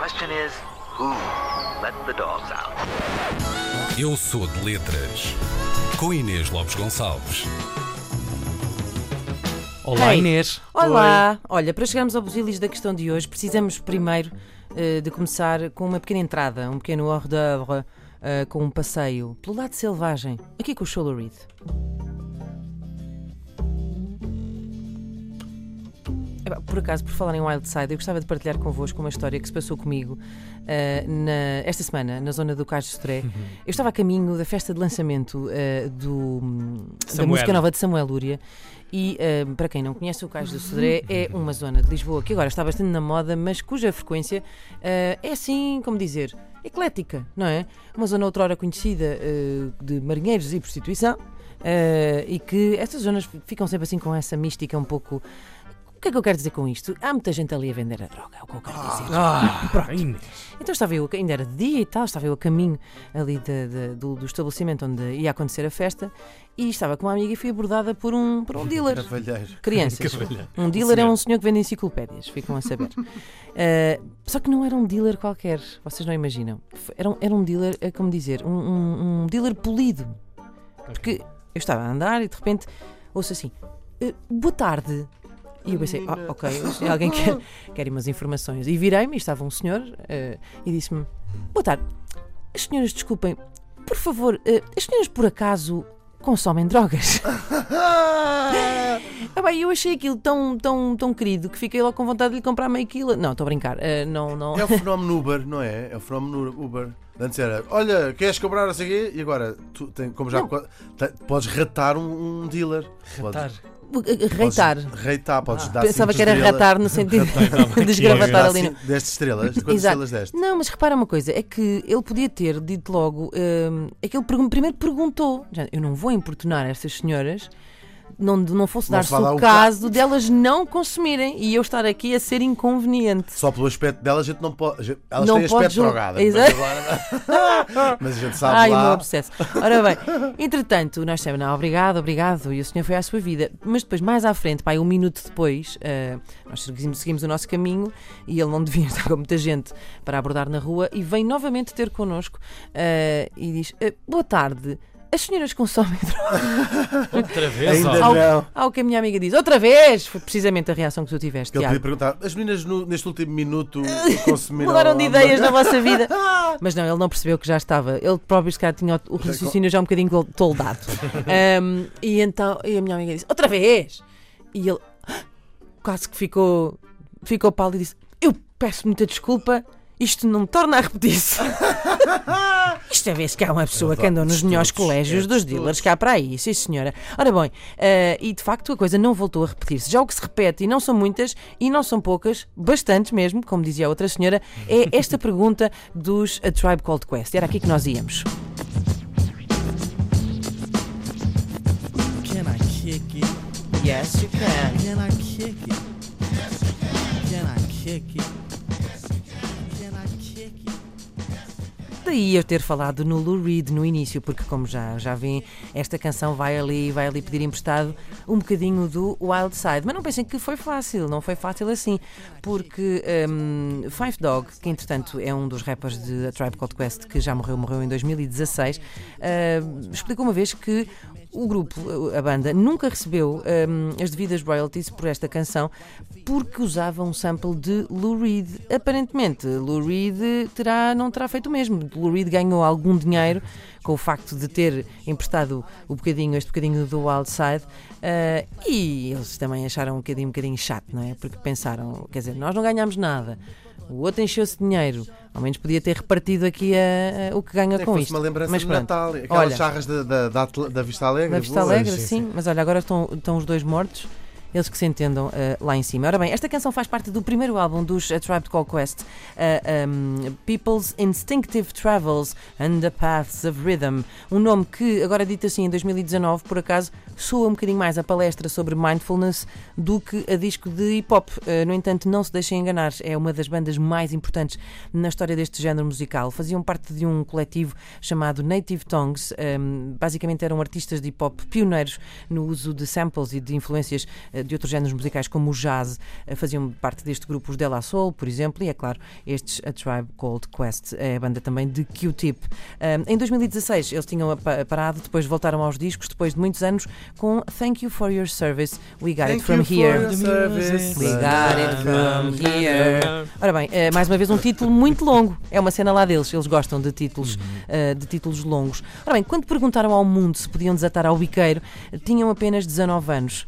question is, who let the dogs out? Eu sou de letras. Com Inês Lopes Gonçalves. Olá, Hey. Inês. Olá! Olha, para chegarmos ao busilis da questão de hoje, precisamos primeiro eh, de começar com uma pequena entrada, um pequeno hors d'oeuvre, eh, com um passeio pelo lado selvagem, aqui com o Solo Reed. Por acaso, por falar em Wildside, eu gostava de partilhar convosco uma história que se passou comigo eh, na- esta semana, na zona do Cais de Sodré. Eu estava a caminho da festa de lançamento eh, do, da música nova de Samuel Lúria. E eh, para quem não conhece, o Cais do Sodré é uma zona de Lisboa que agora está bastante na moda, mas cuja frequência eh, é assim, como dizer, eclética, não é? Uma zona outrora conhecida eh, de marinheiros e prostituição. e que estas zonas ficam sempre assim com essa mística um pouco. O que é que eu quero dizer com isto? Há muita gente ali a vender a droga, é o que eu quero dizer. Ah, Inês. Então estava eu, ainda era de dia e tal, estava eu a caminho ali de- de- do, do estabelecimento onde ia acontecer a festa e estava com uma amiga e fui abordada por um, por um dealer. Cavalheiro. Crianças. Cavalheiro. Um dealer é um senhor que vende enciclopédias, ficam a saber. Uh, só que não era um dealer qualquer, vocês não imaginam. Era um, era um dealer, é como dizer, um, um- um dealer polido. Porque eu estava a andar e de repente ouço assim: "Eh, boa tarde. E eu pensei, ah, ok, se alguém quer, quer umas informações. E virei-me e estava um senhor eh, e disse-me: Boa tarde, as senhoras, desculpem, por favor, eh, as senhoras por acaso consomem drogas? Ah, bem, eu achei aquilo tão, tão, tão querido que fiquei logo com vontade de lhe comprar meio quilo. Não, estou a brincar. eh, não, não. É o fenómeno Uber, não é? É o fenómeno Uber. Antes era, olha, queres cobrar não sei o quê? E agora, tu tem, como já te- podes ratar um, um dealer. Ratar. Podes, Reitar. Podes reitar, podes dar Pensava que era estrelas. ratar no sentido de desgravatar dar ali. no- deste estrelas. De quantas Exato. estrelas deste? Não, mas repara uma coisa, é que ele podia ter dito logo, hum, é que ele primeiro perguntou, já, eu não vou importunar estas senhoras, não, não fosse dar-se o caso delas não consumirem e eu estar aqui a ser inconveniente. Só pelo aspecto dela, a gente não pode. Elas Não têm aspecto jul- drogado. Exato. Mas, agora, mas a gente sabe Ai, o meu lá. obsesso. Ora bem, entretanto, nós dissemos, não, obrigado, obrigado, e o senhor foi à sua vida. Mas depois, mais à frente, pai, um minuto depois, eh, nós seguimos, seguimos o nosso caminho e ele não devia estar com muita gente para abordar na rua e vem novamente ter connosco eh, e diz: "Eh, Boa tarde. As senhoras consomem droga? Outra vez, Ainda ó. não. Ao que a minha amiga diz, outra vez! Foi precisamente a reação que tu tiveste, Que ele Tiago. podia perguntar: as meninas no- neste último minuto consumiram. Mudaram de alguma- ideias na vossa vida. Mas não, ele não percebeu que já estava. Ele próprio, se calhar, tinha o o raciocínio já um bocadinho tol- toldado. Ahm, e então, e a minha amiga disse: Outra vez! E ele quase que ficou, ficou pálido e disse: Eu peço muita desculpa. Isto não me torna a repetir-se. Isto é vez que há uma pessoa que anda nos melhores é colégios dos estudos. dealers que há para aí, sim senhora. Ora bem, eh, e de facto a coisa não voltou a repetir-se. Já o que se repete, e não são muitas, e não são poucas, bastantes mesmo, como dizia a outra senhora, é esta pergunta dos A Tribe Called Quest. Era aqui que nós íamos. Can I kick it? Yes, you can. Can I kick it? Can I kick it? Daí eu ter falado no Lou Reed no início, porque como já, já vêem, esta canção vai ali, vai ali pedir emprestado um bocadinho do Wild Side. Mas não pensem que foi fácil, não foi fácil assim, porque hum, Five Dog, que entretanto é um dos rappers de A Tribe Called Quest, que já morreu, morreu em 2016, hum, explicou uma vez que o grupo, a banda, nunca recebeu hum, as devidas royalties por esta canção porque usava um sample de Lou Reed. Aparentemente, Lou Reed terá, não terá feito o mesmo. Lou Reed ganhou algum dinheiro com o facto de ter emprestado o bocadinho, este bocadinho do Wild Side eh, e eles também acharam um bocadinho, um bocadinho chato, não é? Porque pensaram, quer dizer, nós não ganhamos nada. O outro encheu-se de dinheiro. Ao menos podia ter repartido aqui a- a- o que ganha com isto. uma lembrança Mas de pronto. Natal. Aquelas Olha. charras da, da, da, da Vista Alegre. Na Vista. Alegre, sim, sim, mas olha, agora estão, estão os dois mortos. Eles que se entendam eh, lá em cima. Ora bem, esta canção faz parte do primeiro álbum dos A Tribe Called Quest, eh, um, People's Instinctive Travels and the Paths of Rhythm. Um nome que, agora dito assim, em 2019, por acaso, soa um bocadinho mais a palestra sobre mindfulness do que a disco de hip hop. Eh, no entanto, não se deixem enganar, é uma das bandas mais importantes na história deste género musical. Faziam parte de um coletivo chamado Native Tongues. Um, basicamente eram artistas de hip hop pioneiros no uso de samples e de influências de outros géneros musicais, como o jazz, eh, faziam parte deste grupo os De La Soul, por exemplo, e é claro, estes A Tribe Called Quest, é a banda também de Q-Tip. Um, em 2016 eles tinham parado, depois voltaram aos discos, depois de muitos anos, com Thank You for Your Service, We Got It Thank From you for Here. your service. We got it from here. Ora bem, eh, mais uma vez um título muito longo. É uma cena lá deles. Eles gostam de títulos, eh, de títulos longos. Ora bem, quando perguntaram ao mundo se podiam desatar ao biqueiro, tinham apenas 19 anos.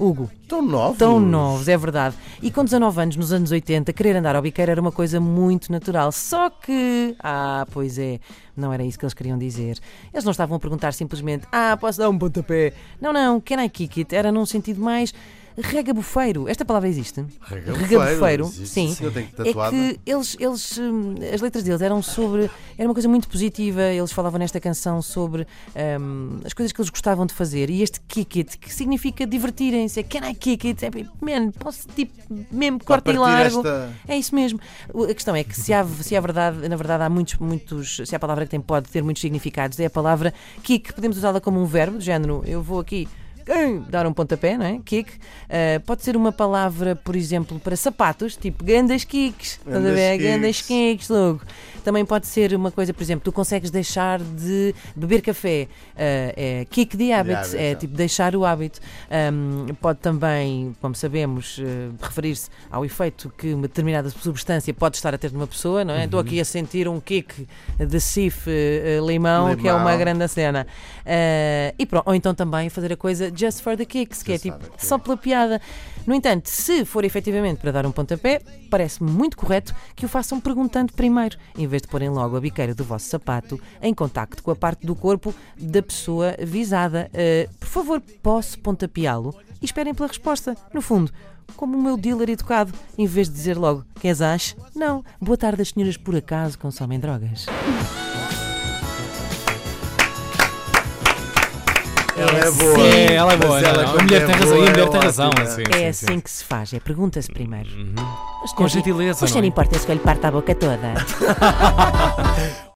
Hugo, Tão novos. tão novos, é verdade. E com 19 anos, nos anos 80, querer andar ao biqueiro era uma coisa muito natural. Só que. Ah, pois é, não era isso que eles queriam dizer. Eles não estavam a perguntar simplesmente: Ah, posso dar um pontapé? Não, não, can I kick it? Era num sentido mais. Regabufeiro. Esta palavra existe? Regabufeiro, existe, sim. sim, eu tenho É que eles, eles, hum, as letras deles eram sobre. Era uma coisa muito positiva. Eles falavam nesta canção sobre hum, as coisas que eles gostavam de fazer. E este kick it, que significa divertirem-se. É can I kick it? É, man, posso tipo, mesmo corta e largo. esta- É isso mesmo. A questão é que se há, se há verdade, na verdade, há muitos, muitos. Se há palavra que tem, pode ter muitos significados, é a palavra kick. Podemos usá-la como um verbo, do género, eu vou aqui. Hum, Dar um pontapé, não é? Kick. Ah, pode ser uma palavra, por exemplo, para sapatos, tipo gandas kicks. Estás a Gandas ver? kicks. Gandas kicks, logo. Também pode ser uma coisa, por exemplo, tu consegues deixar de beber café. Ah, é kick the habit, habit, é tipo deixar o hábito. Um, pode também, como sabemos, eh, referir-se ao efeito que uma determinada substância pode estar a ter numa pessoa, não é? Estou aqui a sentir um kick de sif eh, eh, limão, que é uma Limão. grande cena. E pronto, ou então também fazer a coisa just for the kicks, que é tipo for the só pela piada. No entanto, se for efetivamente para dar um pontapé, parece-me muito correto que o façam perguntando primeiro, em vez de porem logo a biqueira do vosso sapato em contacto com a parte do corpo da pessoa visada. Eh, por favor, posso pontapeá-lo? E esperem pela resposta. No fundo, como o meu dealer educado, em vez de dizer logo, queres ache? Não. Boa tarde, as senhoras por acaso consomem drogas. Ela é assim- boa. É, ela é boa. Não, ela não, a mulher é tem razão. boa, E a mulher é tem razão. ótima. Sim, É sim, assim sim. que se faz, é pergunta-se primeiro. Com gentileza. Pois não é? não importa se eu lhe parta a boca toda.